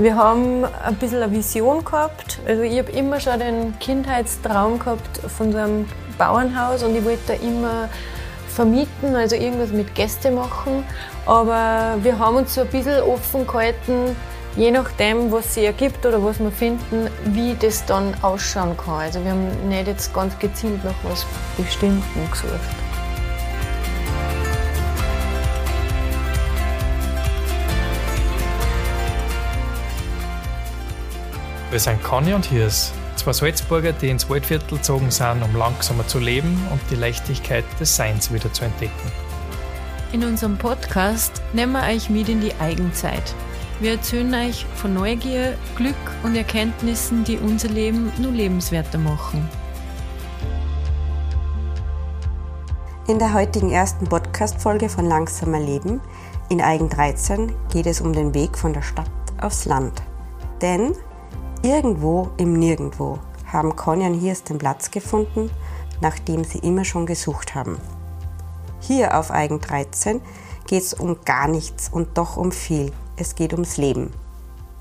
Wir haben ein bisschen eine Vision gehabt. Also ich habe immer schon den Kindheitstraum gehabt von so einem Bauernhaus und ich wollte da immer vermieten, also irgendwas mit Gäste machen. Aber wir haben uns so ein bisschen offen gehalten, je nachdem, was sich ergibt oder was wir finden, wie das dann ausschauen kann. Also wir haben nicht jetzt ganz gezielt nach was Bestimmten gesucht. Wir sind Conny und Hirs, zwei Salzburger, die ins Waldviertel gezogen sind, um langsamer zu leben und die Leichtigkeit des Seins wieder zu entdecken. In unserem Podcast nehmen wir euch mit in die Eigenzeit. Wir erzählen euch von Neugier, Glück und Erkenntnissen, die unser Leben nur lebenswerter machen. In der heutigen ersten Podcast-Folge von Langsamer Leben in Eigen 13 geht es um den Weg von der Stadt aufs Land. Denn Irgendwo im Nirgendwo haben Conny und Hirs den Platz gefunden, nach dem sie immer schon gesucht haben. Hier auf Eigen 13 geht es um gar nichts und doch um viel. Es geht ums Leben,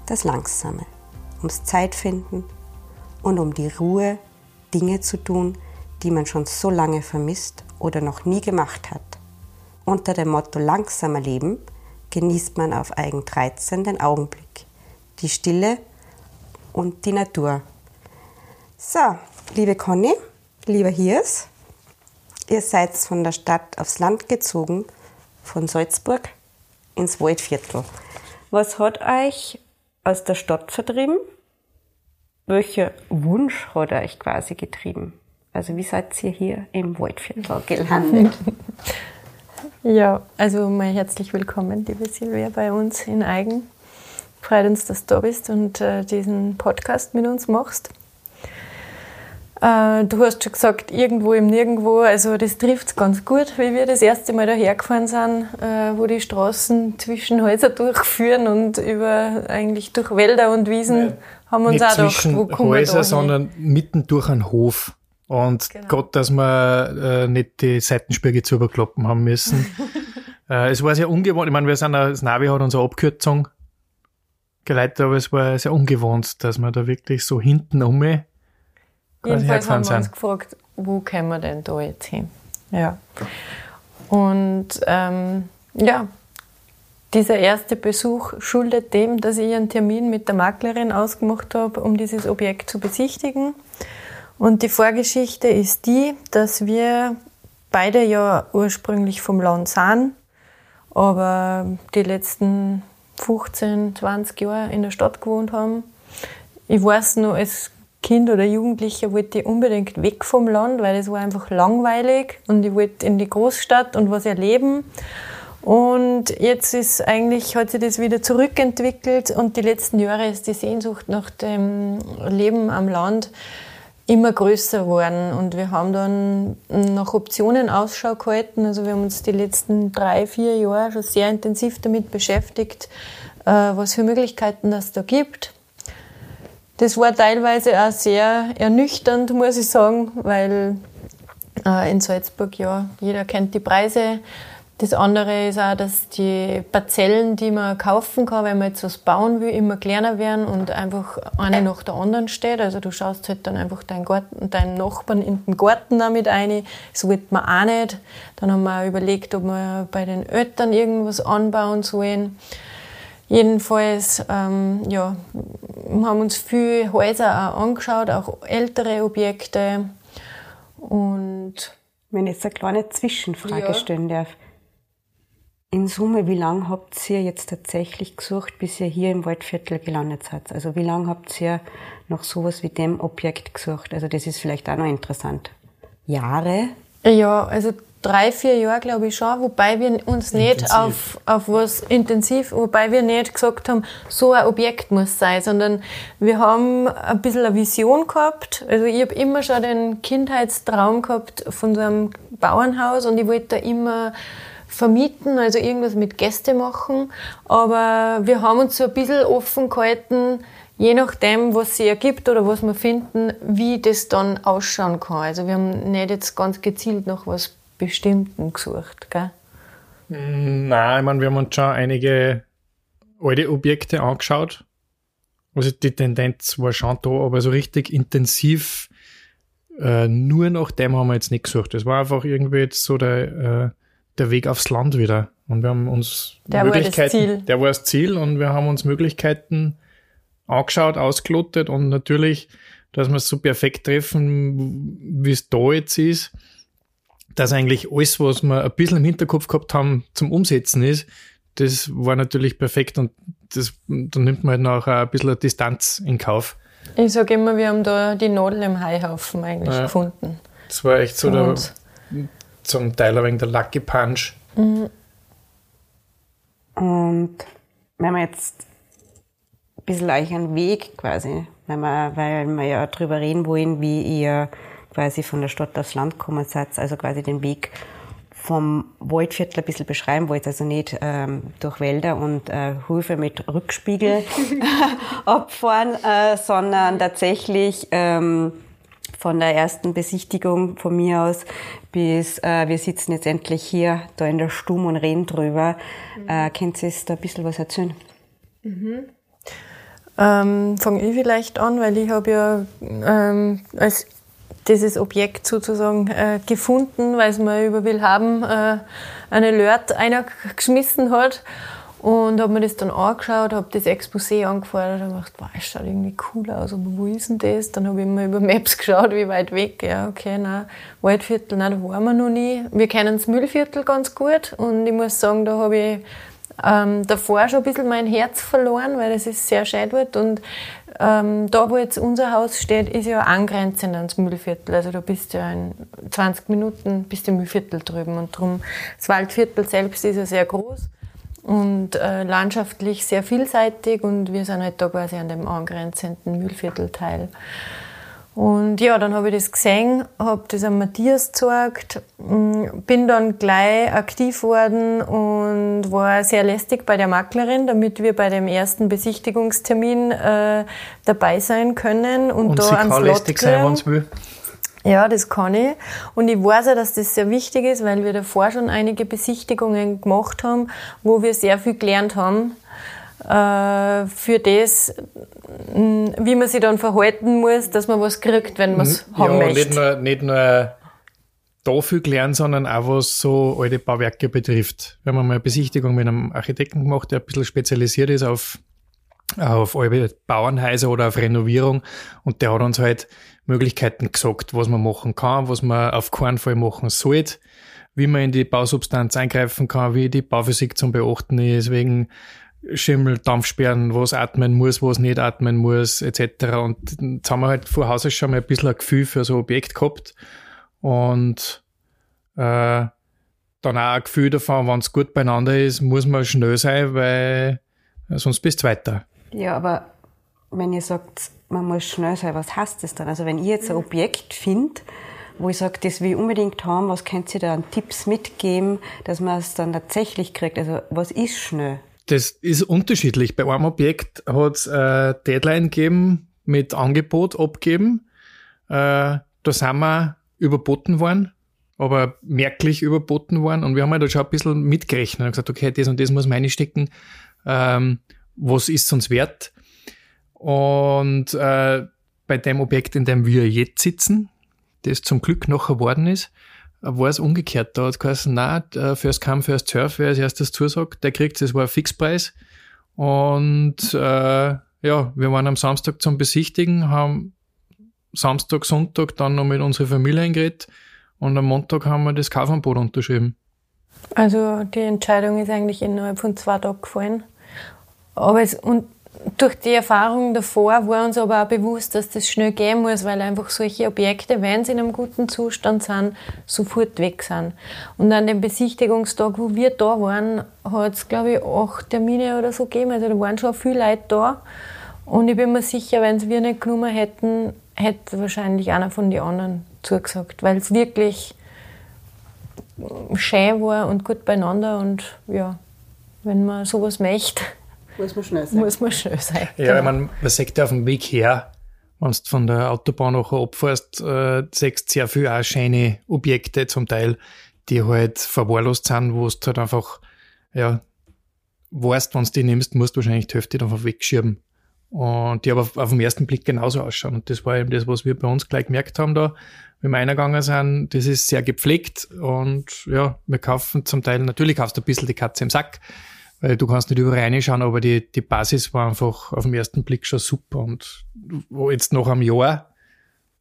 das Langsame, ums Zeitfinden und um die Ruhe, Dinge zu tun, die man schon so lange vermisst oder noch nie gemacht hat. Unter dem Motto langsamer Leben genießt man auf Eigen 13 den Augenblick, die Stille und die Natur. So, liebe Conny, lieber Hirs, ihr seid von der Stadt aufs Land gezogen, von Salzburg ins Waldviertel. Was hat euch aus der Stadt vertrieben? Welcher Wunsch hat euch quasi getrieben? Also wie seid ihr hier im Waldviertel gelandet? ja, also mal herzlich willkommen, liebe Silvia, bei uns in Eigen. Freut uns, dass du da bist und äh, diesen Podcast mit uns machst. Äh, du hast schon gesagt, irgendwo im Nirgendwo, also das trifft es ganz gut, wie wir das erste Mal dahergefahren sind, äh, wo die Straßen zwischen Häuser durchführen und über eigentlich durch Wälder und Wiesen ja, haben wir uns auch gedacht, wo kommen Häuser, wir da sondern mitten durch einen Hof. Und genau. Gott, dass wir äh, nicht die Seitenspiegel zu überkloppen haben müssen. äh, es war sehr ungewohnt. Ich meine, wir sind, das Navi hat unsere Abkürzung geleitet, aber es war sehr ungewohnt, dass wir da wirklich so hinten um Jedenfalls haben wir sind. uns gefragt, wo können wir denn da jetzt hin? Ja. Und ähm, ja, dieser erste Besuch schuldet dem, dass ich einen Termin mit der Maklerin ausgemacht habe, um dieses Objekt zu besichtigen. Und die Vorgeschichte ist die, dass wir beide ja ursprünglich vom Land sind, aber die letzten 15, 20 Jahre in der Stadt gewohnt haben. Ich weiß noch, als Kind oder Jugendlicher wollte ich unbedingt weg vom Land, weil es war einfach langweilig und ich wollte in die Großstadt und was erleben. Und jetzt ist eigentlich, hat sich das wieder zurückentwickelt und die letzten Jahre ist die Sehnsucht nach dem Leben am Land immer größer geworden und wir haben dann nach Optionen Ausschau gehalten. Also wir haben uns die letzten drei, vier Jahre schon sehr intensiv damit beschäftigt, äh, was für Möglichkeiten das da gibt. Das war teilweise auch sehr ernüchternd, muss ich sagen, weil äh, in Salzburg ja jeder kennt die Preise das andere ist auch, dass die Parzellen, die man kaufen kann, wenn man jetzt was bauen will, immer kleiner werden und einfach eine nach der anderen steht. Also du schaust halt dann einfach deinen, Garten, deinen Nachbarn in den Garten damit ein. Das wollte man auch nicht. Dann haben wir überlegt, ob wir bei den Eltern irgendwas anbauen sollen. Jedenfalls, ähm, ja, haben uns viele Häuser auch angeschaut, auch ältere Objekte. Und wenn ich jetzt eine kleine Zwischenfrage ja. stellen darf. In Summe, wie lange habt ihr jetzt tatsächlich gesucht, bis ihr hier im Waldviertel gelandet seid? Also wie lange habt ihr nach sowas wie dem Objekt gesucht? Also das ist vielleicht auch noch interessant. Jahre? Ja, also drei, vier Jahre glaube ich schon, wobei wir uns intensiv. nicht auf, auf was intensiv, wobei wir nicht gesagt haben, so ein Objekt muss sein, sondern wir haben ein bisschen eine Vision gehabt. Also ich habe immer schon den Kindheitstraum gehabt von so einem Bauernhaus und ich wollte da immer vermieten, also irgendwas mit Gäste machen. Aber wir haben uns so ein bisschen offen gehalten, je nachdem, was sich ergibt oder was wir finden, wie das dann ausschauen kann. Also wir haben nicht jetzt ganz gezielt nach was Bestimmten gesucht, gell? Nein, ich meine, wir haben uns schon einige alte Objekte angeschaut. Also die Tendenz war schon da, aber so richtig intensiv äh, nur nach dem haben wir jetzt nicht gesucht. Das war einfach irgendwie jetzt so der, äh, der Weg aufs Land wieder. Und wir haben uns der Möglichkeiten, war das Ziel. der war das Ziel und wir haben uns Möglichkeiten angeschaut, ausgelottet und natürlich, dass wir es so perfekt treffen, wie es da jetzt ist, dass eigentlich alles, was wir ein bisschen im Hinterkopf gehabt haben, zum Umsetzen ist, das war natürlich perfekt und das, dann nimmt man halt noch ein bisschen Distanz in Kauf. Ich sage immer, wir haben da die Nadel im Haihaufen eigentlich ja. gefunden. Das war echt so der, zum Teil ein wenig der Lucky Punch. Und wenn wir jetzt ein bisschen euch einen Weg quasi, wenn wir, weil wir ja darüber reden wollen, wie ihr quasi von der Stadt aufs Land gekommen seid, also quasi den Weg vom Waldviertel ein bisschen beschreiben wollt, also nicht ähm, durch Wälder und äh, Höfe mit Rückspiegel abfahren, äh, sondern tatsächlich ähm, von der ersten Besichtigung von mir aus bis äh, wir sitzen jetzt endlich hier da in der Stumm und reden drüber. Mhm. Äh, könnt ihr da ein bisschen was erzählen? Mhm. Ähm, Fange ich vielleicht an, weil ich habe ja ähm, als dieses Objekt sozusagen äh, gefunden, weil es mir über Willhaben äh, eine Lört einer geschmissen hat. Und habe mir das dann angeschaut, habe das Exposé angefordert und gedacht, wow, das schaut irgendwie cool aus, aber wo ist denn das? Dann habe ich mal über Maps geschaut, wie weit weg. Ja, okay, nein, Waldviertel, nein, da waren wir noch nie. Wir kennen das Müllviertel ganz gut und ich muss sagen, da habe ich ähm, davor schon ein bisschen mein Herz verloren, weil es ist sehr schön dort und ähm, da, wo jetzt unser Haus steht, ist ja angrenzend ans Müllviertel. Also da bist du ja in 20 Minuten bist du im Müllviertel drüben und drum das Waldviertel selbst ist ja sehr groß und äh, landschaftlich sehr vielseitig und wir sind halt da quasi an dem angrenzenden Müllviertelteil. Und ja, dann habe ich das gesehen, habe das an Matthias gezeigt, mm, bin dann gleich aktiv worden und war sehr lästig bei der Maklerin, damit wir bei dem ersten Besichtigungstermin äh, dabei sein können und, und da sie ans kann lästig sein, wenn will. Ja, das kann ich. Und ich weiß auch, dass das sehr wichtig ist, weil wir davor schon einige Besichtigungen gemacht haben, wo wir sehr viel gelernt haben äh, für das, mm, wie man sich dann verhalten muss, dass man was kriegt, wenn man es ja, haben möchte. Nicht nur, nicht nur dafür gelernt, sondern auch was so alte Bauwerke betrifft. Wir haben mal eine Besichtigung mit einem Architekten gemacht, der ein bisschen spezialisiert ist auf auf alte Bauernhäuser oder auf Renovierung und der hat uns halt Möglichkeiten gesagt, was man machen kann, was man auf keinen Fall machen sollte, wie man in die Bausubstanz eingreifen kann, wie die Bauphysik zum Beachten ist, wegen Schimmel, Dampfsperren, was atmen muss, was nicht atmen muss, etc. Und jetzt haben wir halt vor Haus schon mal ein bisschen ein Gefühl für so ein Objekt gehabt und äh, dann auch ein Gefühl davon, wenn es gut beieinander ist, muss man schnell sein, weil sonst bist du weiter. Ja, aber wenn ihr sagt, man muss schnell sein, was heißt das dann? Also wenn ich jetzt ein Objekt finde, wo ich sage, das will ich unbedingt haben, was könnt ihr da an Tipps mitgeben, dass man es dann tatsächlich kriegt? Also was ist schnell? Das ist unterschiedlich. Bei einem Objekt hat es eine Deadline gegeben mit Angebot abgeben. Äh, da sind wir überboten worden, aber merklich überboten worden. Und wir haben halt da schon ein bisschen mitgerechnet und gesagt, okay, das und das muss man reinstecken. Ähm, was ist uns wert? Und äh, bei dem Objekt, in dem wir jetzt sitzen, das zum Glück noch geworden ist, war es umgekehrt. Da hat es geheißen, nein, äh, First Come, First Surf, wer als erstes zusagt, der kriegt es. war ein Fixpreis. Und äh, ja, wir waren am Samstag zum Besichtigen, haben Samstag, Sonntag dann noch mit unserer Familie eingeredet und am Montag haben wir das Kaufangebot unterschrieben. Also die Entscheidung ist eigentlich innerhalb von zwei Tagen gefallen. Aber es, und durch die Erfahrung davor war uns aber auch bewusst, dass das schnell gehen muss, weil einfach solche Objekte, wenn sie in einem guten Zustand sind, sofort weg sind. Und an dem Besichtigungstag, wo wir da waren, hat es, glaube ich, acht Termine oder so gegeben. Also da waren schon viele Leute da. Und ich bin mir sicher, wenn es wir nicht genommen hätten, hätte wahrscheinlich einer von den anderen zugesagt, weil es wirklich schön war und gut beieinander. Und ja, wenn man sowas möchte, muss man schnell sein. Muss man schnell sein. Ja, genau. ich meine, man sagt ja auf dem Weg her, wenn du von der Autobahn nachher abfährst, äh, siehst sehr viele auch schöne Objekte zum Teil, die halt verwahrlost sind, wo du halt einfach, ja, weißt, wenn du die nimmst, musst du wahrscheinlich die Hälfte einfach wegschieben. und die aber auf, auf den ersten Blick genauso ausschauen. Und das war eben das, was wir bei uns gleich gemerkt haben da, wie wir reingegangen sind. Das ist sehr gepflegt und ja, wir kaufen zum Teil, natürlich kaufst du ein bisschen die Katze im Sack, weil du kannst nicht überall reinschauen, aber die, die Basis war einfach auf den ersten Blick schon super. Und wo jetzt noch am Jahr,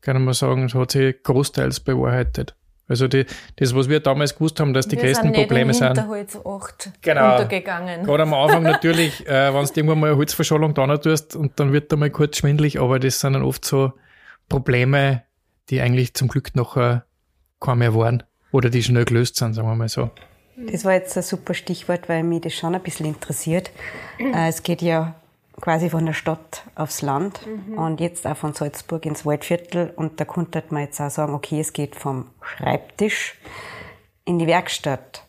kann man sagen, hat sich großteils bewahrheitet. Also die, das, was wir damals gewusst haben, dass die wir größten sind Probleme sind. genau, untergegangen. Gerade am Anfang natürlich, äh, wenn du irgendwann mal eine Holzverschallung da tust und dann wird da mal kurz schwindlig, aber das sind dann oft so Probleme, die eigentlich zum Glück noch äh, kaum mehr waren oder die schnell gelöst sind, sagen wir mal so. Das war jetzt ein super Stichwort, weil mich das schon ein bisschen interessiert. Äh, es geht ja quasi von der Stadt aufs Land mhm. und jetzt auch von Salzburg ins Waldviertel. Und da konnte man jetzt auch sagen, okay, es geht vom Schreibtisch in die Werkstatt.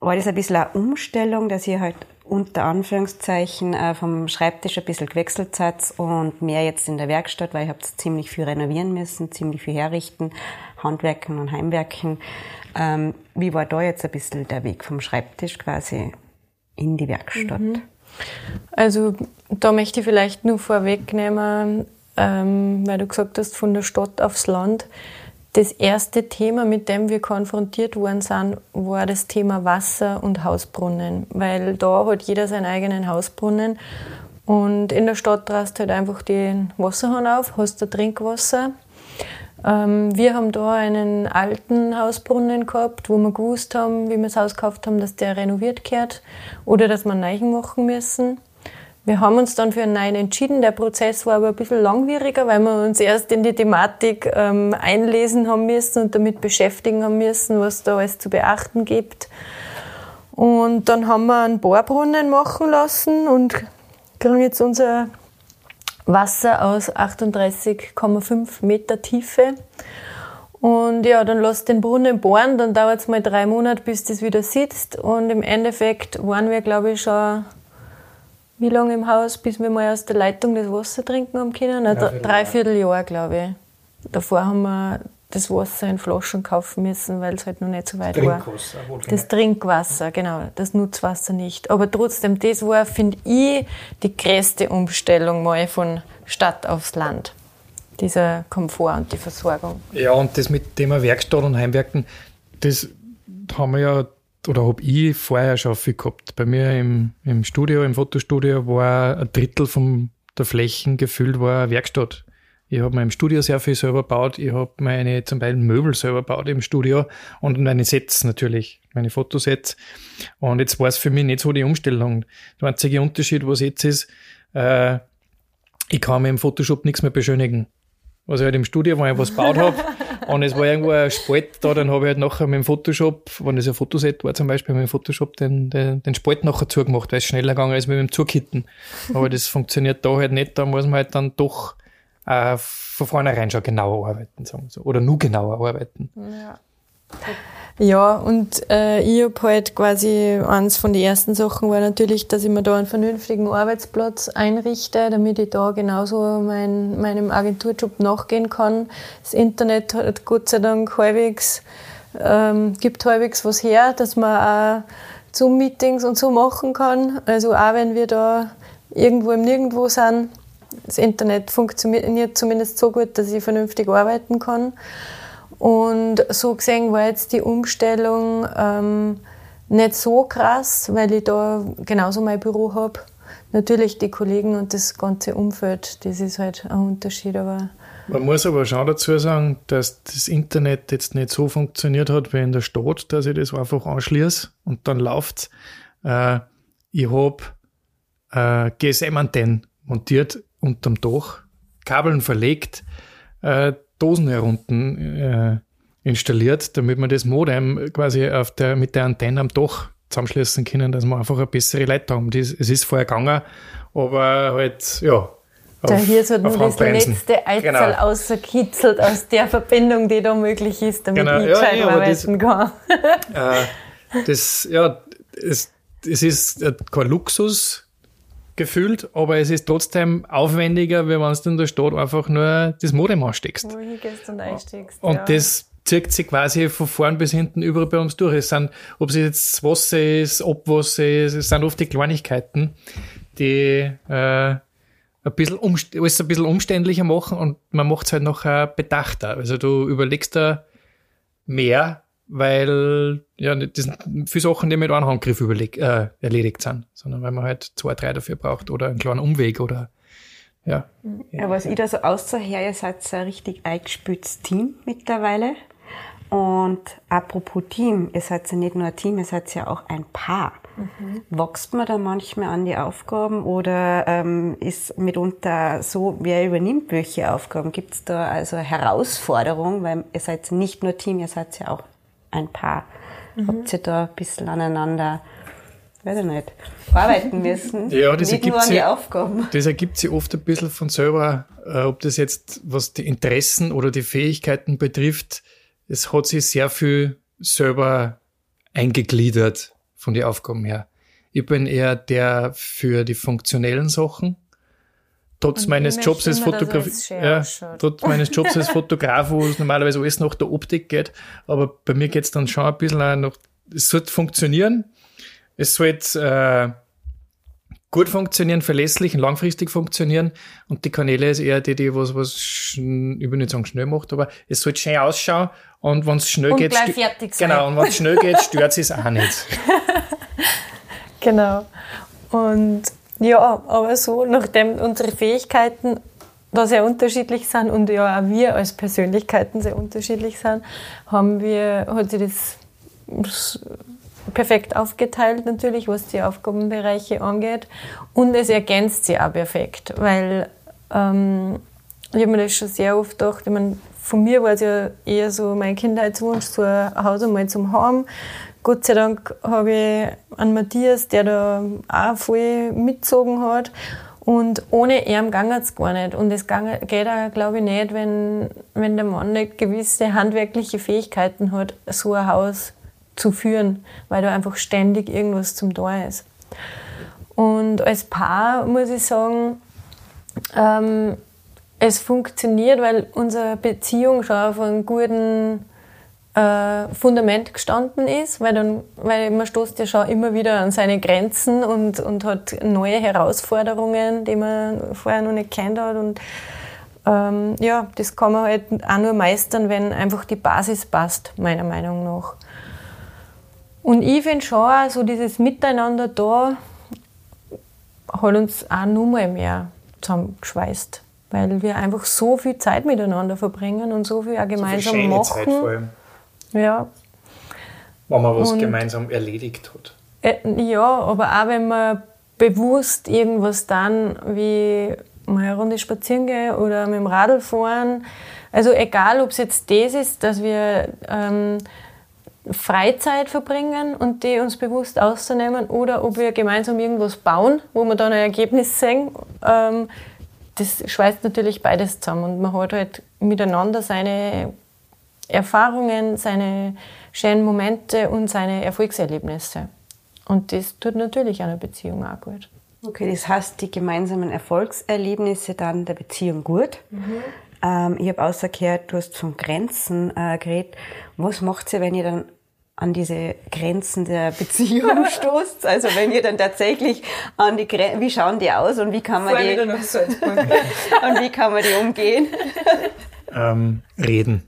War das ein bisschen eine Umstellung, dass ihr halt unter Anführungszeichen äh, vom Schreibtisch ein bisschen gewechselt seid und mehr jetzt in der Werkstatt, weil ihr habt ziemlich viel renovieren müssen, ziemlich viel herrichten, Handwerken und Heimwerken. Ähm, wie war da jetzt ein bisschen der Weg vom Schreibtisch quasi in die Werkstatt? Mhm. Also da möchte ich vielleicht nur vorwegnehmen, ähm, weil du gesagt hast, von der Stadt aufs Land. Das erste Thema, mit dem wir konfrontiert worden sind, war das Thema Wasser und Hausbrunnen, weil da hat jeder seinen eigenen Hausbrunnen. Und in der Stadt drast halt einfach den Wasserhahn auf, hast da Trinkwasser? Ähm, wir haben da einen alten Hausbrunnen gehabt, wo wir gewusst haben, wie wir das Haus gekauft haben, dass der renoviert gehört oder dass wir einen neuen machen müssen. Wir haben uns dann für einen neuen entschieden. Der Prozess war aber ein bisschen langwieriger, weil wir uns erst in die Thematik ähm, einlesen haben müssen und damit beschäftigen haben müssen, was da alles zu beachten gibt. Und dann haben wir einen Bohrbrunnen machen lassen und kriegen jetzt unser Wasser aus 38,5 Meter Tiefe. Und ja, dann lass den Brunnen bohren, dann dauert es mal drei Monate, bis das wieder sitzt. Und im Endeffekt waren wir, glaube ich, schon wie lange im Haus, bis wir mal aus der Leitung das Wasser trinken haben können? Ein dreiviertel Jahr, glaube ich. Davor haben wir das Wasser in Flaschen kaufen müssen, weil es halt noch nicht so weit war. Das Trinkwasser, genau, das Nutzwasser nicht. Aber trotzdem, das war, finde ich, die größte Umstellung mal von Stadt aufs Land. Dieser Komfort und die Versorgung. Ja, und das mit Thema Werkstatt und Heimwerken, das haben wir ja, oder habe ich vorher schon viel gehabt. Bei mir im, im Studio, im Fotostudio, war ein Drittel von der Flächen gefüllt war Werkstatt. Ich habe mein Studio sehr viel selber gebaut. Ich habe meine zum Beispiel Möbel selber gebaut im Studio und meine Sets natürlich, meine Fotosets. Und jetzt war es für mich nicht so die Umstellung. Der einzige Unterschied, was jetzt ist, äh, ich kann mir im Photoshop nichts mehr beschönigen. Was ich halt im Studio, wo ich was gebaut habe, und es war irgendwo ein Spalt da, dann habe ich halt nachher mit dem Photoshop, wenn es ein Fotoset war zum Beispiel, mit dem Photoshop den, den, den Spalt nachher zugemacht, weil es schneller gegangen ist mit dem Zukitten. Aber das funktioniert da halt nicht, da muss man halt dann doch äh, von vornherein schon genauer arbeiten, sagen wir so. Oder nur genauer arbeiten. Ja. Ja, und äh, ich habe halt quasi, eins von den ersten Sachen war natürlich, dass ich mir da einen vernünftigen Arbeitsplatz einrichte, damit ich da genauso mein, meinem Agenturjob nachgehen kann. Das Internet hat Gott sei Dank halbwegs, ähm, gibt halbwegs was her, dass man auch Zoom-Meetings und so machen kann. Also auch wenn wir da irgendwo im Nirgendwo sind, das Internet funktioniert zumindest so gut, dass ich vernünftig arbeiten kann. Und so gesehen war jetzt die Umstellung ähm, nicht so krass, weil ich da genauso mein Büro habe. Natürlich die Kollegen und das ganze Umfeld, das ist halt ein Unterschied, aber man muss aber schon dazu sagen, dass das Internet jetzt nicht so funktioniert hat wie in der Stadt, dass ich das einfach anschließe und dann läuft äh, Ich habe äh, GSM-Antennen montiert unterm Dach, Kabeln verlegt, äh, Dosen herunten äh, installiert, damit man das Modem quasi auf der, mit der Antenne am Dach zusammenschließen können, dass wir einfach eine bessere Leitung haben. Das, es ist vorher gegangen, aber halt, ja. Auf, da hier hat nur das letzte Eizahl genau. außerkitzelt aus der Verbindung, die da möglich ist, damit genau. ich gescheit ja, arbeiten kann. äh, das, ja, es, es ist kein Luxus, gefühlt, aber es ist trotzdem aufwendiger, wenn du in der Stadt einfach nur das Modem ansteckst. Und einsteckst. Und ja. das zieht sich quasi von vorn bis hinten überall bei uns durch. Es sind, ob es jetzt Wasser ist, Abwasser ist, es sind oft die Kleinigkeiten, die äh, ein bisschen, alles ein bisschen umständlicher machen und man macht es halt noch bedachter. Also du überlegst da mehr, weil ja, das sind viele Sachen, die mit einem Handgriff überleg, äh, erledigt sind, sondern weil man halt zwei, drei dafür braucht oder einen kleinen Umweg oder ja. ja was ich da so auszuher, ihr seid so ein richtig eingespieltes Team mittlerweile. Und apropos Team, ihr seid ja nicht nur ein Team, ihr seid ja auch ein Paar. Mhm. Wächst man da manchmal an die Aufgaben oder ähm, ist mitunter so, wer übernimmt welche Aufgaben? Gibt es da also Herausforderungen, weil ihr seid nicht nur Team, ihr seid ja auch ein Paar. Mhm. Habt ihr da ein bisschen aneinander, weiß ich nicht, arbeiten müssen? ja, das ergibt, sich, Aufgaben. das ergibt sich oft ein bisschen von selber, äh, ob das jetzt, was die Interessen oder die Fähigkeiten betrifft, es hat sich sehr viel selber eingegliedert von den Aufgaben her. Ich bin eher der für die funktionellen Sachen. Trotz Und meines Jobs als Fotograf, ja, trotz meines Jobs als Fotograf, wo es normalerweise alles nach der Optik geht. Aber bei mir geht es dann schon ein bisschen auch noch, es sollte funktionieren. Es sollte, äh, gut funktionieren, verlässlich und langfristig funktionieren. Und die Kanäle ist eher die, die was, was, ich will nicht sagen schnell macht, aber es sollte schön ausschauen. Und wenn es schnell und geht, genau, und wenn es schnell geht, stört es auch nicht. genau. Und ja, aber so, nachdem unsere Fähigkeiten da sehr unterschiedlich sind und ja auch wir als Persönlichkeiten sehr unterschiedlich sind, haben wir, hat sich das perfekt aufgeteilt natürlich, was die Aufgabenbereiche angeht. Und es ergänzt sie auch perfekt, weil ähm, ich habe mir das schon sehr oft gedacht, ich meine, von mir war es ja eher so mein Kindheitswunsch, so ein Haus einmal zum haben. Gott sei Dank habe ich einen Matthias, der da auch voll mitgezogen hat. Und ohne ihn ging es gar nicht. Und es geht auch, glaube ich, nicht, wenn, wenn der Mann nicht gewisse handwerkliche Fähigkeiten hat, so ein Haus zu führen, weil da einfach ständig irgendwas zum Tor ist. Und als Paar muss ich sagen, ähm, es funktioniert, weil unsere Beziehung schon auf einem guten äh, Fundament gestanden ist, weil, dann, weil man stoßt ja schon immer wieder an seine Grenzen und, und hat neue Herausforderungen, die man vorher noch nicht kennt hat. Und ähm, ja, das kann man halt auch nur meistern, wenn einfach die Basis passt, meiner Meinung nach. Und ich finde schon, so dieses Miteinander da hat uns auch nur mal mehr zusammengeschweißt. Weil wir einfach so viel Zeit miteinander verbringen und so viel auch gemeinsam so viel machen. Zeit vor allem. Ja. Wenn man was und, gemeinsam erledigt hat. Äh, ja, aber auch wenn man bewusst irgendwas dann, wie mal eine Runde spazieren gehen oder mit dem Radl fahren. Also egal, ob es jetzt das ist, dass wir ähm, Freizeit verbringen und die uns bewusst auszunehmen oder ob wir gemeinsam irgendwas bauen, wo wir dann ein Ergebnis sehen. Ähm, das schweißt natürlich beides zusammen und man hat halt miteinander seine Erfahrungen, seine schönen Momente und seine Erfolgserlebnisse. Und das tut natürlich einer Beziehung auch gut. Okay, das heißt, die gemeinsamen Erfolgserlebnisse dann der Beziehung gut. Mhm. Ähm, ich habe außergehört, du hast von Grenzen äh, geredet. Was macht ihr, wenn ihr dann an diese Grenzen der Beziehung stoßt. Also wenn ihr dann tatsächlich an die Grenzen, wie schauen die aus und wie kann man die und wie kann man die umgehen? Ähm, reden.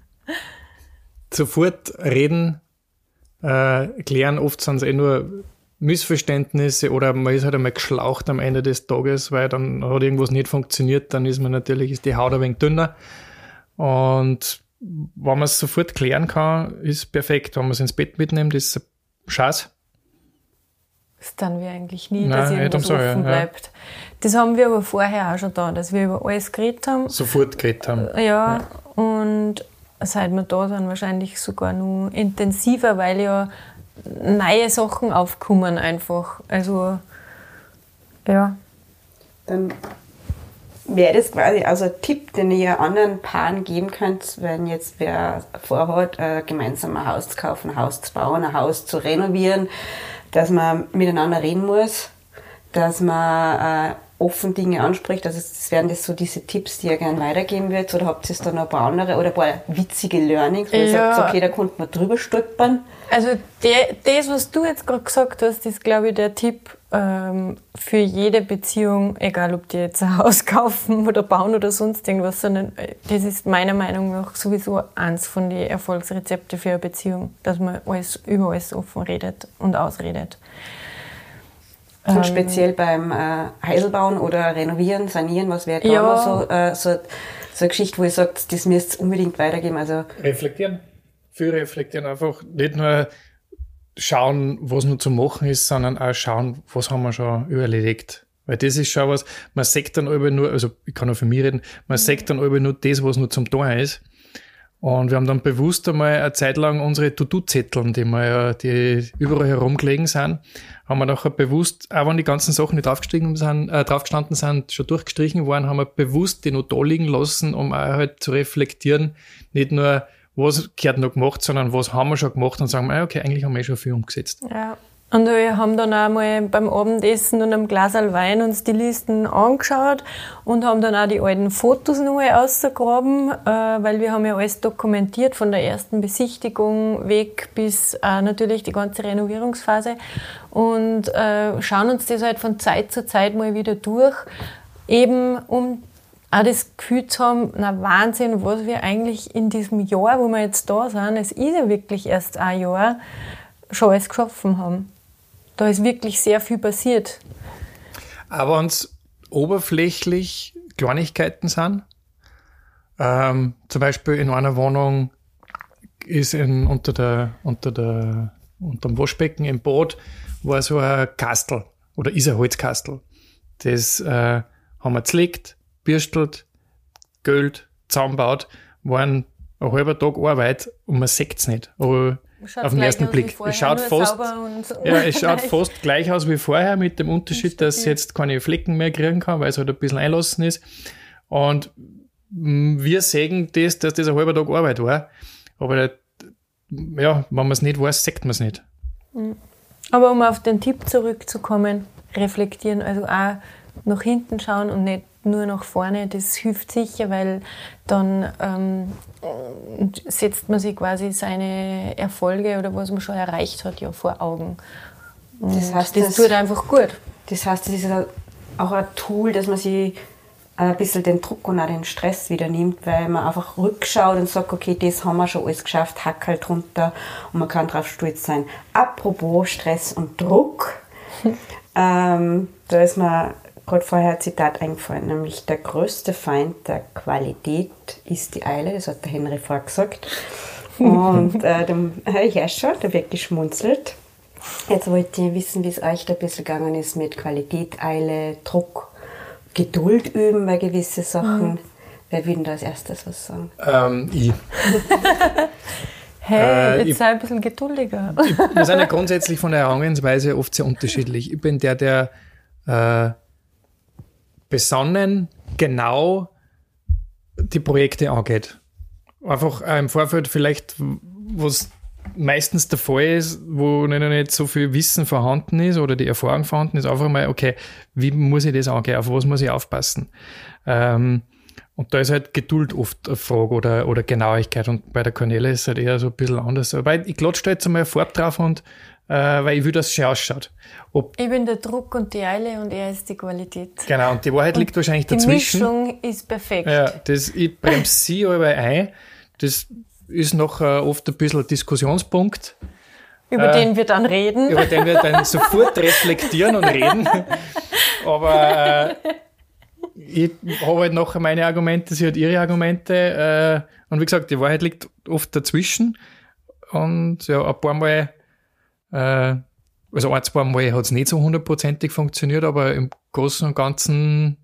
Sofort reden, äh, klären. Oft sind es eh nur Missverständnisse oder man ist halt einmal geschlaucht am Ende des Tages, weil dann hat irgendwas nicht funktioniert, dann ist man natürlich, ist die Haut ein wenig dünner. Und wenn man es sofort klären kann, ist perfekt. Wenn man es ins Bett mitnimmt, ist es Schatz. Das dann wir eigentlich nie, Nein, dass irgendwas so, offen bleibt. Ja. Das haben wir aber vorher auch schon da, dass wir über alles geredet haben. Sofort geredet haben. Ja, ja. und seit wir da sind, wahrscheinlich sogar noch intensiver, weil ja neue Sachen aufkommen einfach. Also, ja. Dann wäre das quasi also ein Tipp, den ihr anderen Paaren geben könnt, wenn jetzt wer vorhat, äh, gemeinsam ein Haus zu kaufen, ein Haus zu bauen, ein Haus zu renovieren, dass man miteinander reden muss, dass man äh, offen Dinge anspricht. Also das wären das so diese Tipps, die ihr gerne weitergeben würdet. Oder habt ihr da noch ein paar andere oder ein paar witzige Learnings, wo ja. ihr sagt, okay, da konnte man drüber stolpern? Also der, das, was du jetzt gerade gesagt hast, ist, glaube ich, der Tipp, ähm, für jede Beziehung, egal ob die jetzt ein Haus kaufen oder bauen oder sonst irgendwas, sondern äh, das ist meiner Meinung nach sowieso eins von den Erfolgsrezepten für eine Beziehung, dass man alles über alles offen redet und ausredet. So ähm, speziell beim äh, Heiselbauen oder Renovieren, Sanieren, was wäre da ja. so, äh, so, so eine Geschichte, wo ihr sagt, das müsst ihr unbedingt weitergeben? Also reflektieren. Viel reflektieren. Einfach nicht nur schauen, was noch zu machen ist, sondern auch schauen, was haben wir schon erledigt. Weil das ist schon was, man sagt dann aber nur, also ich kann auch für mich reden, man mhm. sagt dann aber nur das, was noch zum Tun ist. Und wir haben dann bewusst einmal eine Zeit lang unsere To-Do-Zetteln, die wir ja, die überall herumgelegen sind, haben wir nachher bewusst, auch wenn die ganzen Sachen nicht draufgestiegen sind, äh, draufgestanden sind, schon durchgestrichen worden, haben wir bewusst die noch da liegen lassen, um auch halt zu reflektieren, nicht nur, was gehört noch gemacht, sondern was haben wir schon gemacht und sagen, okay, eigentlich haben wir eh schon viel umgesetzt. Ja. Und wir haben dann auch mal beim Abendessen und einem Glas Wein uns die Listen angeschaut und haben dann auch die alten Fotos noch ausgegraben, äh, weil wir haben ja alles dokumentiert von der ersten Besichtigung weg bis äh, natürlich die ganze Renovierungsphase und äh, schauen uns das halt von Zeit zu Zeit mal wieder durch, eben um auch das Gefühl zu haben, na Wahnsinn, was wir eigentlich in diesem Jahr, wo wir jetzt da sind, es ist ja wirklich erst ein Jahr, schon alles geschaffen haben. Da ist wirklich sehr viel passiert. Aber uns oberflächlich Kleinigkeiten sind. Ähm, zum Beispiel in einer Wohnung ist in, unter der, unter der, unter dem Waschbecken im Bad war so ein Kastel oder ist ein Holzkastel. Das äh, haben wir zerlegt, bürstelt, gölt, zusammenbaut, waren ein halber Tag Arbeit und man sieht es nicht. Aber Schaut auf den ersten Blick. Es schaut, fast, ja, es schaut fast gleich aus wie vorher, mit dem Unterschied, dass es jetzt keine Flecken mehr kriegen kann, weil es halt ein bisschen einlassen ist. Und wir sehen das, dass das ein halber Tag Arbeit war. Aber ja, wenn man es nicht weiß, sagt man es nicht. Mhm. Aber um auf den Tipp zurückzukommen, reflektieren, also auch nach hinten schauen und nicht nur nach vorne, das hilft sicher, weil dann ähm, setzt man sich quasi seine Erfolge oder was man schon erreicht hat, ja vor Augen. Und das heißt, das, das tut einfach gut. Das heißt, das ist auch ein Tool, dass man sich ein bisschen den Druck und auch den Stress wieder nimmt, weil man einfach rückschaut und sagt, okay, das haben wir schon alles geschafft, hack halt runter und man kann drauf stolz sein. Apropos Stress und Druck, ähm, da ist mir gerade vorher ein Zitat eingefallen, nämlich der größte Feind der Qualität ist die Eile, das hat der Henry vorher gesagt. Und äh, dann höre ich auch schon, da wird geschmunzelt. Jetzt wollte ich wissen, wie es euch da ein bisschen gegangen ist mit Qualität, Eile, Druck, Geduld üben bei gewissen Sachen. Mhm. Wer will denn da als erstes was sagen? Ähm, ich. Hey, äh, jetzt sei ein bisschen geduldiger. Ich, wir sind ja grundsätzlich von der Herangehensweise oft sehr unterschiedlich. Ich bin der, der äh, besonnen genau die Projekte angeht. Einfach im Vorfeld vielleicht, was meistens der Fall ist, wo noch nicht so viel Wissen vorhanden ist oder die Erfahrung vorhanden ist, einfach mal, okay, wie muss ich das angehen, auf was muss ich aufpassen? Ähm, und da ist halt Geduld oft eine Frage oder, oder Genauigkeit. Und bei der Cornelia ist es halt eher so ein bisschen anders. Aber ich klatsche jetzt einmal Farbe drauf und äh, weil ich will, dass es schön ausschaut. Ob ich bin der Druck und die Eile und er ist die Qualität. Genau, und die Wahrheit und liegt wahrscheinlich die dazwischen. Die Mischung ist perfekt. Ja, das, ich bremse sie aber ein. Das ist noch äh, oft ein bisschen ein Diskussionspunkt. Über äh, den wir dann reden. Über den wir dann sofort reflektieren und reden. Aber äh, ich habe halt nachher meine Argumente, sie hat ihre Argumente. Äh, und wie gesagt, die Wahrheit liegt oft dazwischen. Und ja, ein paar Mal äh, also ein, zwei Mal hat es nicht so hundertprozentig funktioniert, aber im Großen und Ganzen,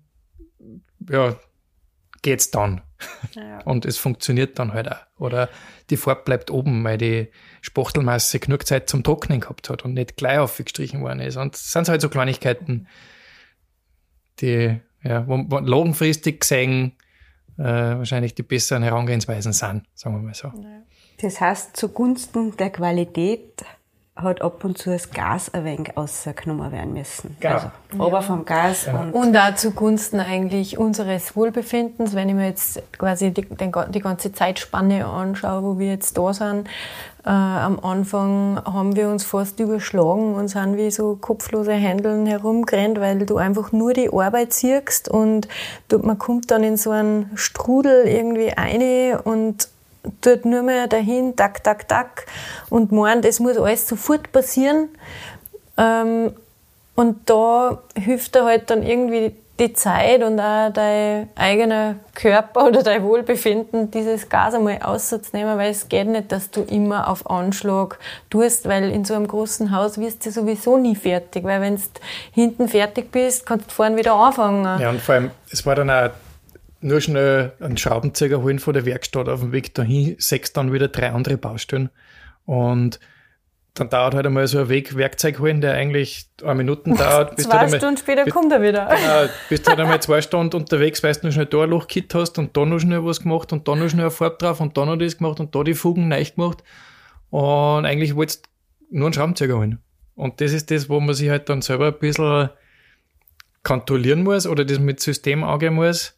ja, geht's dann. Ja. Und es funktioniert dann halt auch. Oder die Farbe bleibt oben, weil die Spachtelmasse genug Zeit zum Trocknen gehabt hat und nicht gleich aufgestrichen worden ist. Und das sind halt so Kleinigkeiten, die, ja, wo, wo langfristig gesehen äh, wahrscheinlich die besseren Herangehensweisen sind, sagen wir mal so. Das heißt, zugunsten der Qualität hat ab und zu das Gas ein wenig ausgenommen werden müssen. Genau. Also, aber ja. vom Gas. Ja. Und, und auch zugunsten eigentlich unseres Wohlbefindens, wenn ich mir jetzt quasi die, den, die ganze Zeitspanne anschaue, wo wir jetzt da sind, Äh, am Anfang haben wir uns fast überschlagen und sind wie so kopflose Händeln herumgerannt, weil du einfach nur die Arbeit siehst und du, man kommt dann in so einen Strudel irgendwie ein und tut nur mehr dahin, tak, tak, tak und meint, es muss alles sofort passieren. Ähm, und da hilft er halt dann irgendwie die Zeit und auch dein eigener Körper oder dein Wohlbefinden, dieses Gas einmal auszunehmen, weil es geht nicht, dass du immer auf Anschlag tust, weil in so einem großen Haus wirst du sowieso nie fertig, weil wenn du hinten fertig bist, kannst du vorne wieder anfangen. Ja, und vor allem, es war dann auch nur schnell einen Schraubenzieher holen von der Werkstatt auf dem Weg dahin, sechs dann wieder drei andere Baustellen und dann dauert halt einmal so ein Weg Werkzeug holen, der eigentlich eine Minuten dauert. zwei halt Stunden später bist, kommt er wieder. Genau, bist halt einmal zwei Stunden unterwegs, weil du noch schnell da ein Lochkit hast und da noch schnell was gemacht und da noch schnell eine Farbe drauf und da noch das gemacht und da die Fugen neu gemacht. Und eigentlich wolltest du nur einen Schraubenzieher holen. Und das ist das, wo man sich halt dann selber ein bisschen kontrollieren muss oder das mit System angehen muss.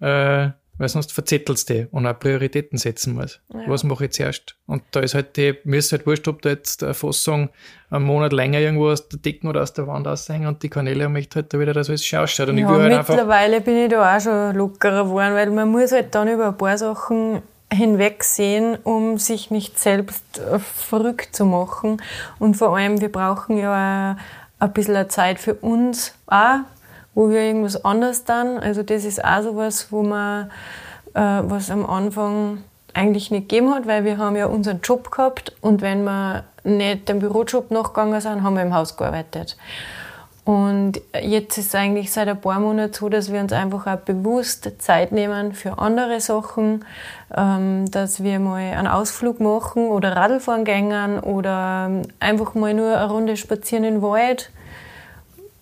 Äh, weil sonst verzettelst du und auch Prioritäten setzen musst. Ja. Was mache ich zuerst? Und da ist halt die, mir ist halt wurscht, ob da jetzt eine Fassung einen Monat länger irgendwo aus der Decken oder aus der Wand aushängen und die Kanäle möchte halt da wieder, dass alles schön ausschaut. Und ja, ich will halt mittlerweile bin ich da auch schon lockerer geworden, weil man muss halt dann über ein paar Sachen hinwegsehen, um sich nicht selbst äh, verrückt zu machen. Und vor allem, wir brauchen ja auch ein bisschen Zeit für uns auch, wo wir irgendwas anderes dann. Also das ist auch so was, wo man, äh, was am Anfang eigentlich nicht gegeben hat, weil wir haben ja unseren Job gehabt und wenn wir nicht dem Bürojob nachgegangen sind, haben wir im Haus gearbeitet. Und jetzt ist es eigentlich seit ein paar Monaten so, dass wir uns einfach auch bewusst Zeit nehmen für andere Sachen, ähm, dass wir mal einen Ausflug machen oder Radlfahren gehen oder einfach mal nur eine Runde spazieren im Wald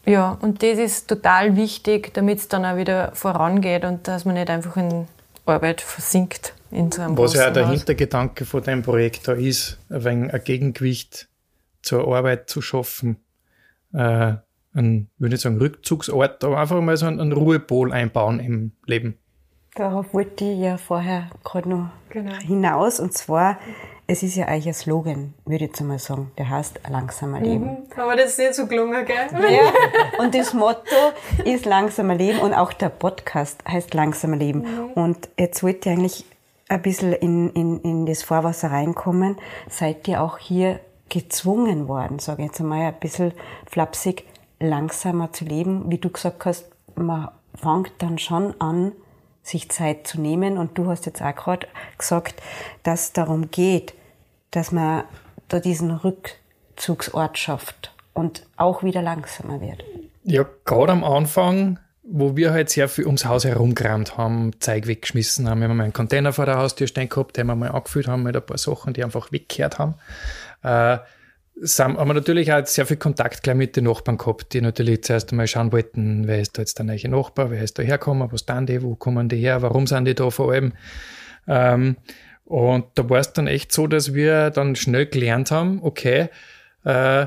ja, und das ist total wichtig, damit es dann auch wieder vorangeht und dass man nicht einfach in Arbeit versinkt in so einem Was ja auch der Haus. Hintergedanke von deinem Projekt da ist, ein wenig ein Gegengewicht zur Arbeit zu schaffen, äh, einen, würde ich sagen, Rückzugsort, aber einfach mal so einen, einen Ruhepol einbauen im Leben. Darauf wollte ich ja vorher gerade noch genau. hinaus und zwar es ist ja eigentlich ein Slogan, würde ich jetzt mal sagen. Der heißt langsamer Leben. Mhm. Aber das ist nicht so gelungen, gell? Ja. Und das Motto ist langsamer Leben und auch der Podcast heißt langsamer Leben. Mhm. Und jetzt wollte ich eigentlich ein bisschen in, in, in das Vorwasser reinkommen. Seid ihr auch hier gezwungen worden, sage ich jetzt einmal ein bisschen flapsig, langsamer zu leben? Wie du gesagt hast, man fängt dann schon an, sich Zeit zu nehmen. Und du hast jetzt auch gerade gesagt, dass es darum geht, dass man da diesen Rückzugsort schafft und auch wieder langsamer wird. Ja, gerade am Anfang, wo wir halt sehr viel ums Haus herumgerammt haben, Zeug weggeschmissen haben, wir haben einen Container vor der Haustür stehen gehabt, den wir mal angefüllt haben mit ein paar Sachen, die einfach weggekehrt haben. Äh, haben wir natürlich auch sehr viel Kontakt gleich mit den Nachbarn gehabt, die natürlich zuerst einmal schauen wollten, wer ist da jetzt der neue Nachbar, wer ist da hergekommen, was tun die, wo kommen die her, warum sind die da vor allem. Ähm, und da war es dann echt so, dass wir dann schnell gelernt haben, okay, äh,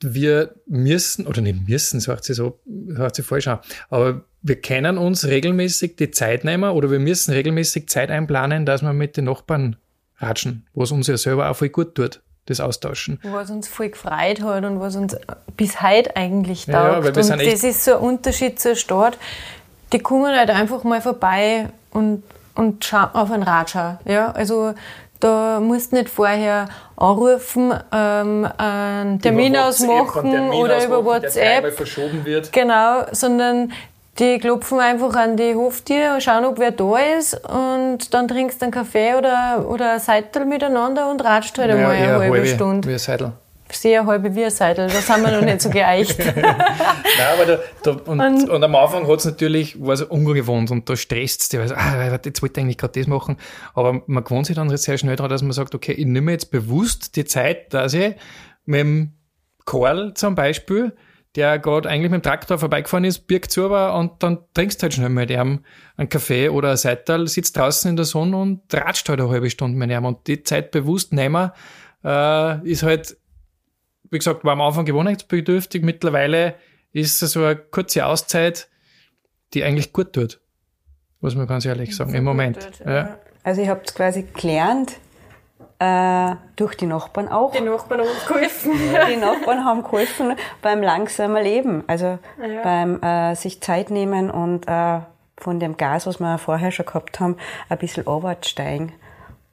wir müssen, oder nicht müssen, hört sich so, hört sich falsch an, aber wir können uns regelmäßig die Zeit nehmen oder wir müssen regelmäßig Zeit einplanen, dass wir mit den Nachbarn ratschen, was uns ja selber auch voll gut tut das austauschen. Was uns voll gefreut hat und was uns bis heute eigentlich taugt. Ja, weil wir und das ist so ein Unterschied zur Stadt. Die kommen halt einfach mal vorbei und, und auf einen Radscher. Ja, also da musst du nicht vorher anrufen, ähm, einen Termin ausmachen Termin oder über WhatsApp. Der verschoben wird. Genau, sondern die klopfen einfach an die Hoftür, schauen, ob wer da ist und dann trinkst du einen Kaffee oder, oder ein Seitel miteinander und ratscht halt einmal eine halbe, halbe Stunde. Wie ein Seidel. Sehr halbe wie ein Seidel, das haben wir noch nicht so geeicht. Nein, aber da, da, und, und, und, am Anfang hat es natürlich, war es ungewohnt und da stresst es dich, weil ah, jetzt wollte ich eigentlich gerade das machen. Aber man gewohnt sich dann sehr schnell daran, dass man sagt, okay, ich nehme jetzt bewusst die Zeit, dass ich mit dem Karl zum Beispiel der gerade eigentlich mit dem Traktor vorbeigefahren ist, birgt zu aber und dann trinkst halt schnell mit ihm einen Kaffee oder ein Seital, sitzt draußen in der Sonne und ratscht halt eine halbe Stunde mit ihm. Und die Zeit bewusst nehmen, äh, ist halt, wie gesagt, war am Anfang gewohnheitsbedürftig. Mittlerweile ist es so eine kurze Auszeit, die eigentlich gut tut. Muss man ganz ehrlich sagen, im Moment. Tut, ja. Also ihr habt quasi gelernt, äh, durch die Nachbarn auch. Die Nachbarn haben geholfen. Die Nachbarn haben geholfen beim langsamen Leben, also ja. beim äh, sich Zeit nehmen und äh, von dem Gas, was wir vorher schon gehabt haben, ein bisschen abwärts steigen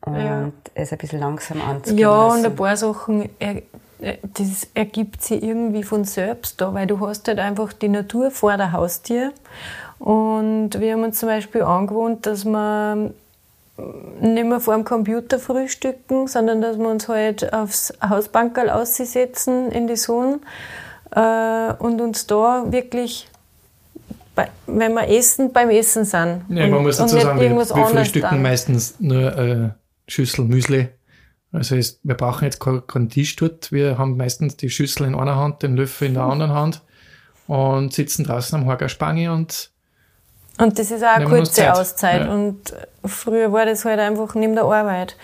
und ja. es ein bisschen langsam anzugehen Ja, lassen. und ein paar Sachen, das ergibt sich irgendwie von selbst da, weil du hast halt einfach die Natur vor der Haustür und wir haben uns zum Beispiel angewohnt, dass wir nicht mehr vor dem Computer frühstücken, sondern dass wir uns halt aufs Hausbankerl aussetzen in die Sonne äh, und uns da wirklich, bei, wenn wir essen, beim Essen sind. Ja, man muss dazu sagen, wir, wir frühstücken dann. meistens nur eine Schüssel Müsli. Also ist, wir brauchen jetzt keinen Tisch dort. Wir haben meistens die Schüssel in einer Hand, den Löffel in der anderen Hand und sitzen draußen am Hagerspange und und das ist auch eine kurze Auszeit. Ja. Und früher war das halt einfach neben der Arbeit.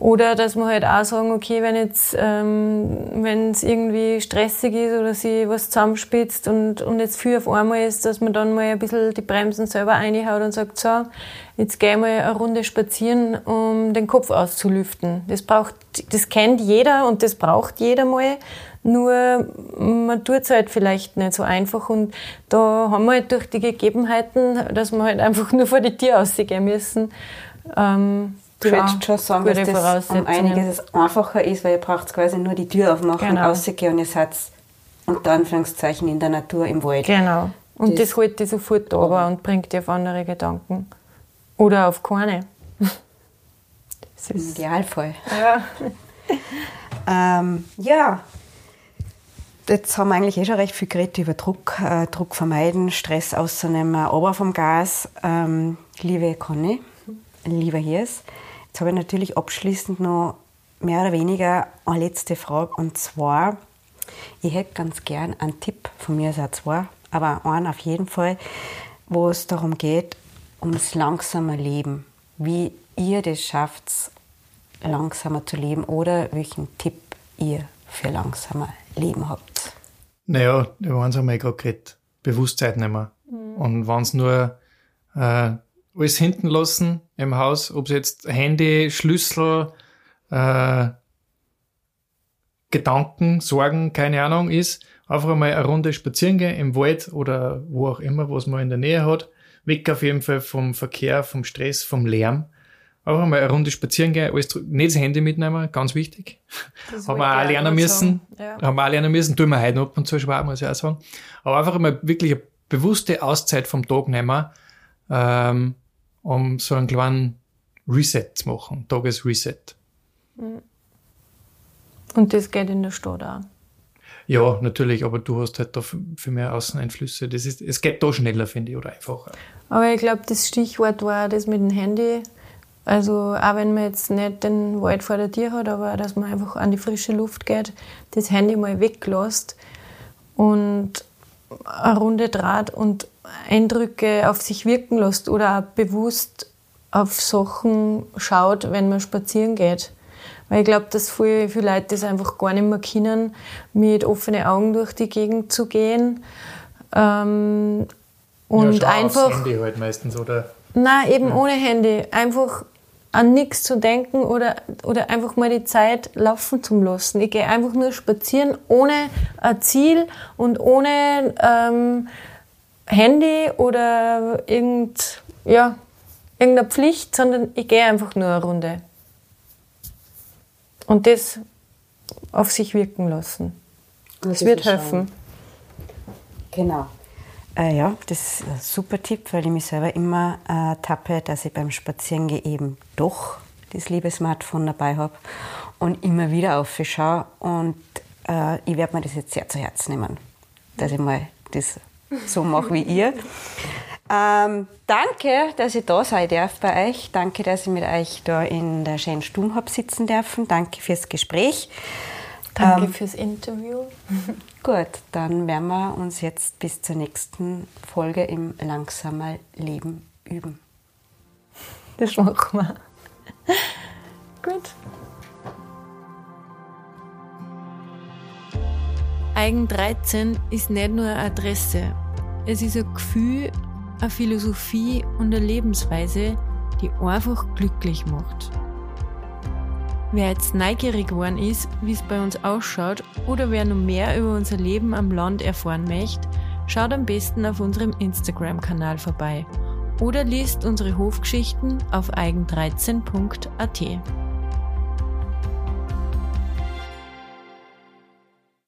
Oder dass wir halt auch sagen, okay, wenn jetzt, ähm, wenn es irgendwie stressig ist oder sie was zusammenspitzt und, und jetzt viel auf einmal ist, dass man dann mal ein bisschen die Bremsen selber reinhaut und sagt, so, jetzt geh mal eine Runde spazieren, um den Kopf auszulüften. Das braucht, das kennt jeder und das braucht jeder mal. Nur man tut es halt vielleicht nicht so einfach und da haben wir halt durch die Gegebenheiten, dass wir halt einfach nur vor die Tür ausgehen müssen. Ähm, ich würde schon sagen, dass das um einiges einfacher ist, weil ihr braucht quasi nur die Tür aufmachen genau. und rausgehen und ihr seid unter Anführungszeichen in der Natur im Wald. Genau. Und das, das holt dich sofort runter und bringt dir auf andere Gedanken. Oder auf keine. Im Idealfall. Ja. ähm, ja, jetzt haben wir eigentlich eh schon recht viel geredet über Druck, äh, Druck vermeiden, Stress auszunehmen, aber vom Gas. Ähm, liebe Conny, lieber Hirs, jetzt habe ich natürlich abschließend noch mehr oder weniger eine letzte Frage und zwar, ich hätte ganz gern einen Tipp von mir, es zwei, aber einen auf jeden Fall, wo es darum geht, ums langsame Leben. Wie ihr das schafft, langsamer zu leben oder welchen Tipp ihr für langsamer Leben habt? Naja, wir haben es einmal gerade geredet. Bewusstsein nehmen. Mhm. Und wenn es nur äh, alles hinten lassen im Haus, ob es jetzt Handy, Schlüssel, äh, Gedanken, Sorgen, keine Ahnung ist, einfach mal eine Runde spazieren gehen im Wald oder wo auch immer, was man in der Nähe hat. Weg auf jeden Fall vom Verkehr, vom Stress, vom Lärm. Einfach mal eine Runde spazieren gehen, alles, nicht das Handy mitnehmen, ganz wichtig. Das haben wir auch lernen müssen. Ja. Haben wir auch lernen müssen, tun wir heute ab und zu schwer, muss ich auch sagen. Aber einfach mal wirklich eine bewusste Auszeit vom Tag nehmen, ähm, um so einen kleinen Reset zu machen, Tagesreset. Mhm. Und das geht in der Stadt auch. Ja, natürlich, aber du hast halt da viel mehr Außeneinflüsse. Das ist, es geht da schneller, finde ich, oder einfacher. Aber ich glaube, das Stichwort war das mit dem Handy. Also auch wenn man jetzt nicht den Wald vor der Tür hat, aber dass man einfach an die frische Luft geht, das Handy mal weglässt und eine Runde Draht und Eindrücke auf sich wirken lässt oder auch bewusst auf Sachen schaut, wenn man spazieren geht. Weil ich glaube, dass viele, viele Leute das einfach gar nicht mehr können, mit offenen Augen durch die Gegend zu gehen. Ähm, und ja, einfach. Handy halt meistens, oder? Nein, eben ja. ohne Handy. Einfach an nichts zu denken oder, oder einfach mal die Zeit laufen zu lassen. Ich gehe einfach nur spazieren ohne ein Ziel und ohne ähm, Handy oder irgend, ja, irgendeine Pflicht, sondern ich gehe einfach nur eine Runde. Und das auf sich wirken lassen. Das, das wird helfen. Genau. Äh, ja, das ist ein super Tipp, weil ich mich selber immer äh, tappe, dass ich beim Spazierengehen eben doch das liebe Smartphone dabei habe und immer wieder aufschaue. Und äh, ich werde mir das jetzt sehr zu Herzen nehmen, dass ich mal das so mache wie ihr. Ähm, danke, dass ich da sein darf bei euch. Danke, dass ich mit euch da in der schönen Stumm habe sitzen dürfen. Danke fürs Gespräch. Danke ähm, fürs Interview. Gut, dann werden wir uns jetzt bis zur nächsten Folge im langsamer Leben üben. Das machen wir. Gut. Eigen 13 ist nicht nur eine Adresse. Es ist ein Gefühl, eine Philosophie und eine Lebensweise, die einfach glücklich macht. Wer jetzt neugierig geworden ist, wie es bei uns ausschaut oder wer noch mehr über unser Leben am Land erfahren möchte, schaut am besten auf unserem Instagram-Kanal vorbei oder liest unsere Hofgeschichten auf eigen13.at.